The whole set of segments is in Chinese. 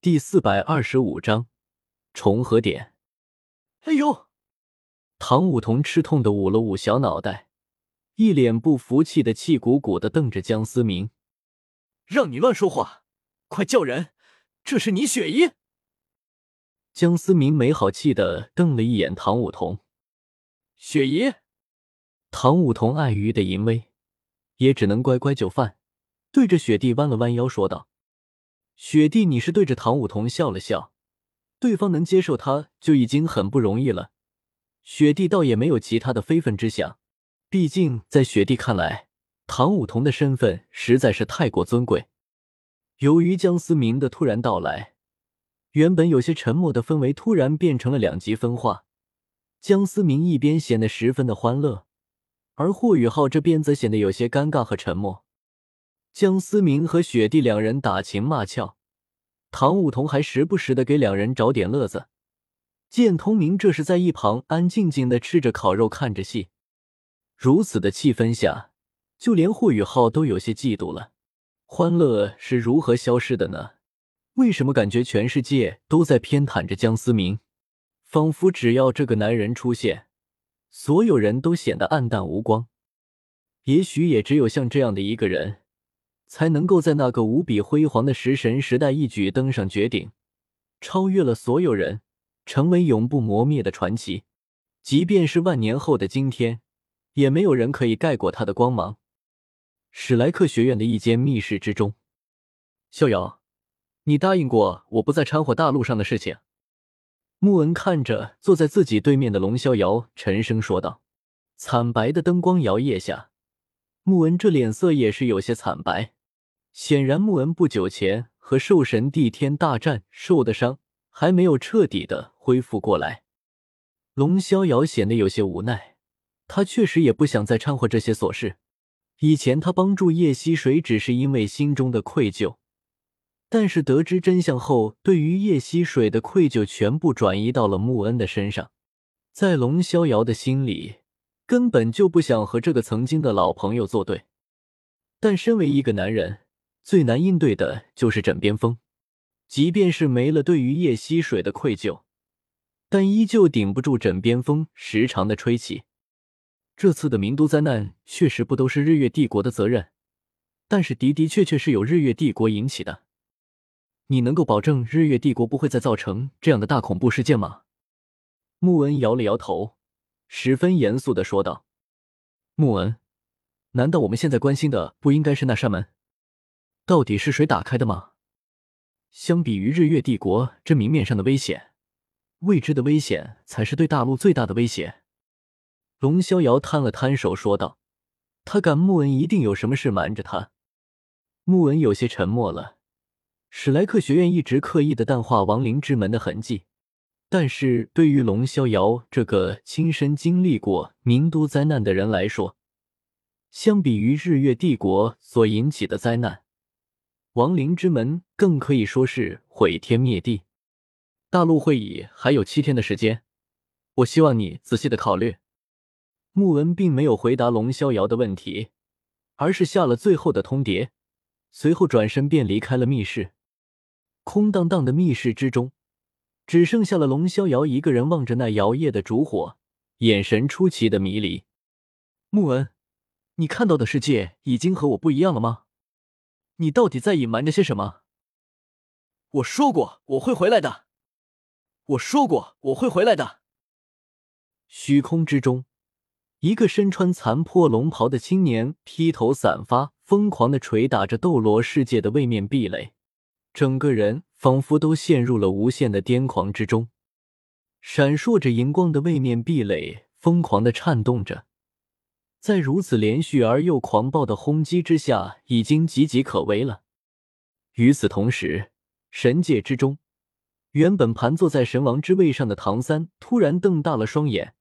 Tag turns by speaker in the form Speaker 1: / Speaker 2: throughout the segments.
Speaker 1: 第四百二十五章重合点。
Speaker 2: 哎呦！
Speaker 1: 唐舞桐吃痛的捂了捂小脑袋，一脸不服气的气鼓鼓的瞪着江思明：“
Speaker 2: 让你乱说话，快叫人！这是你雪姨。”
Speaker 1: 江思明没好气的瞪了一眼唐舞桐，
Speaker 2: 雪姨。
Speaker 1: 唐舞桐碍于的淫威，也只能乖乖就范，对着雪帝弯了弯腰说道：“雪帝，你是对着唐舞桐笑了笑，对方能接受他就已经很不容易了。”雪帝倒也没有其他的非分之想，毕竟在雪帝看来，唐舞桐的身份实在是太过尊贵。由于江思明的突然到来，原本有些沉默的氛围突然变成了两极分化。江思明一边显得十分的欢乐。而霍雨浩这边则显得有些尴尬和沉默。江思明和雪帝两人打情骂俏，唐舞桐还时不时的给两人找点乐子。见通明这是在一旁安静静的吃着烤肉，看着戏。如此的气氛下，就连霍雨浩都有些嫉妒了。欢乐是如何消失的呢？为什么感觉全世界都在偏袒着江思明？仿佛只要这个男人出现。所有人都显得黯淡无光，也许也只有像这样的一个人，才能够在那个无比辉煌的食神时代一举登上绝顶，超越了所有人，成为永不磨灭的传奇。即便是万年后的今天，也没有人可以盖过他的光芒。史莱克学院的一间密室之中，逍遥，你答应过我不再掺和大陆上的事情。穆恩看着坐在自己对面的龙逍遥，沉声说道：“惨白的灯光摇曳下，穆恩这脸色也是有些惨白。显然，穆恩不久前和兽神帝天大战受的伤还没有彻底的恢复过来。”龙逍遥显得有些无奈，他确实也不想再掺和这些琐事。以前他帮助叶溪水，只是因为心中的愧疚。但是得知真相后，对于叶溪水的愧疚全部转移到了穆恩的身上。在龙逍遥的心里，根本就不想和这个曾经的老朋友作对。但身为一个男人，最难应对的就是枕边风。即便是没了对于叶溪水的愧疚，但依旧顶不住枕边风时常的吹起。这次的名都灾难确实不都是日月帝国的责任，但是的的确确是由日月帝国引起的。你能够保证日月帝国不会再造成这样的大恐怖事件吗？穆恩摇了摇头，十分严肃的说道：“穆恩，难道我们现在关心的不应该是那扇门？到底是谁打开的吗？相比于日月帝国这明面上的危险，未知的危险才是对大陆最大的威胁。”龙逍遥摊了摊手说道：“他敢穆恩一定有什么事瞒着他。”穆恩有些沉默了。史莱克学院一直刻意的淡化亡灵之门的痕迹，但是对于龙逍遥这个亲身经历过名都灾难的人来说，相比于日月帝国所引起的灾难，亡灵之门更可以说是毁天灭地。大陆会议还有七天的时间，我希望你仔细的考虑。穆恩并没有回答龙逍遥的问题，而是下了最后的通牒，随后转身便离开了密室。空荡荡的密室之中，只剩下了龙逍遥一个人望着那摇曳的烛火，眼神出奇的迷离。穆恩，你看到的世界已经和我不一样了吗？你到底在隐瞒着些什么？
Speaker 2: 我说过我会回来的。我说过我会回来的。
Speaker 1: 虚空之中，一个身穿残破龙袍的青年披头散发，疯狂的捶打着斗罗世界的位面壁垒。整个人仿佛都陷入了无限的癫狂之中，闪烁着荧光的位面壁垒疯狂的颤动着，在如此连续而又狂暴的轰击之下，已经岌岌可危了。与此同时，神界之中，原本盘坐在神王之位上的唐三突然瞪大了双眼，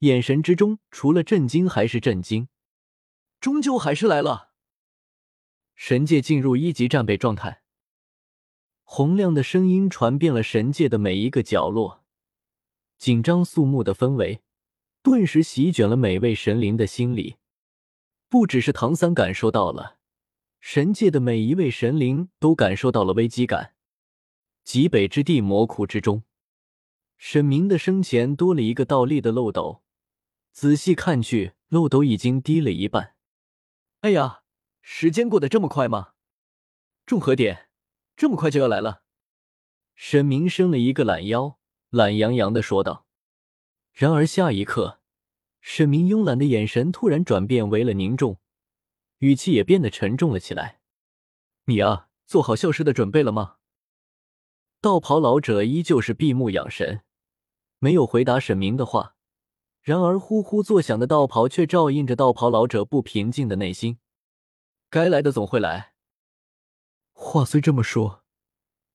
Speaker 1: 眼神之中除了震惊还是震惊。
Speaker 2: 终究还是来了，
Speaker 1: 神界进入一级战备状态。洪亮的声音传遍了神界的每一个角落，紧张肃穆的氛围顿时席卷了每位神灵的心里。不只是唐三感受到了，神界的每一位神灵都感受到了危机感。极北之地魔窟之中，沈明的生前多了一个倒立的漏斗，仔细看去，漏斗已经低了一半。
Speaker 2: 哎呀，时间过得这么快吗？众合点，这么快就要来了？
Speaker 1: 沈明伸了一个懒腰，懒洋洋的说道。然而下一刻，沈明慵懒的眼神突然转变为了凝重，语气也变得沉重了起来。
Speaker 2: 你啊，做好消失的准备了吗？
Speaker 1: 道袍老者依旧是闭目养神，没有回答沈明的话。然而呼呼作响的道袍却照应着道袍老者不平静的内心。
Speaker 2: 该来的总会来。
Speaker 3: 话虽这么说，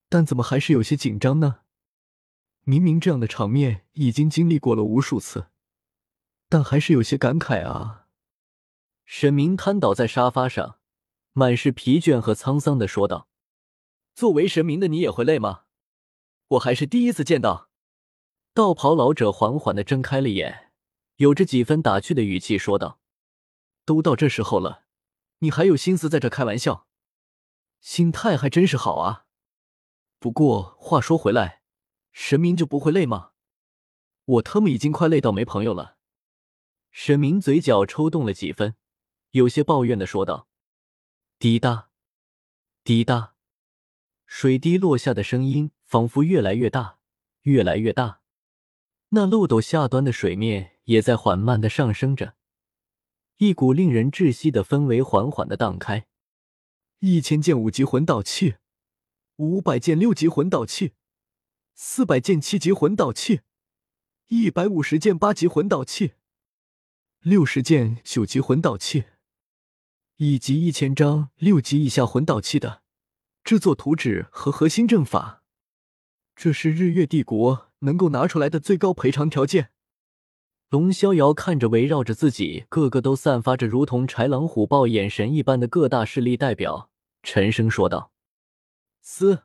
Speaker 3: 但怎么还是有些紧张呢？明明这样的场面已经经历过了无数次，但还是有些感慨啊。
Speaker 1: 沈明瘫倒在沙发上，满是疲倦和沧桑的说道：“
Speaker 2: 作为神明的你也会累吗？我还是第一次见到。”
Speaker 1: 道袍老者缓缓的睁开了眼，有着几分打趣的语气说道：“
Speaker 2: 都到这时候了，你还有心思在这开玩笑，心态还真是好啊。不过话说回来。”神明就不会累吗？我他妈已经快累到没朋友了。
Speaker 1: 沈明嘴角抽动了几分，有些抱怨的说道：“滴答，滴答，水滴落下的声音仿佛越来越大，越来越大。那漏斗下端的水面也在缓慢的上升着，一股令人窒息的氛围缓缓的荡开。
Speaker 3: 一千件五级魂导器，五百件六级魂导器。”四百件七级魂导器，一百五十件八级魂导器，六十件九级魂导器，以及一千张六级以下魂导器的制作图纸和核心阵法，这是日月帝国能够拿出来的最高赔偿条件。
Speaker 1: 龙逍遥看着围绕着自己，个个都散发着如同豺狼虎豹眼神一般的各大势力代表，沉声说道：“
Speaker 2: 嘶。”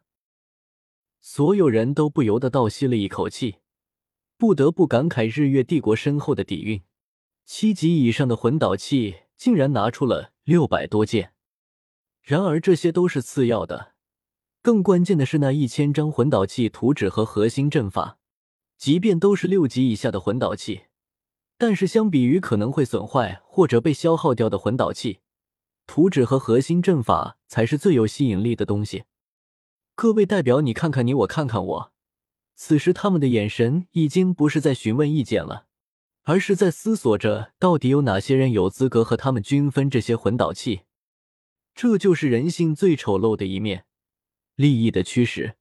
Speaker 1: 所有人都不由得倒吸了一口气，不得不感慨日月帝国深厚的底蕴。七级以上的魂导器竟然拿出了六百多件，然而这些都是次要的，更关键的是那一千张魂导器图纸和核心阵法。即便都是六级以下的魂导器，但是相比于可能会损坏或者被消耗掉的魂导器，图纸和核心阵法才是最有吸引力的东西。各位代表，你看看你，我看看我。此时他们的眼神已经不是在询问意见了，而是在思索着到底有哪些人有资格和他们均分这些魂导器。这就是人性最丑陋的一面——利益的驱使。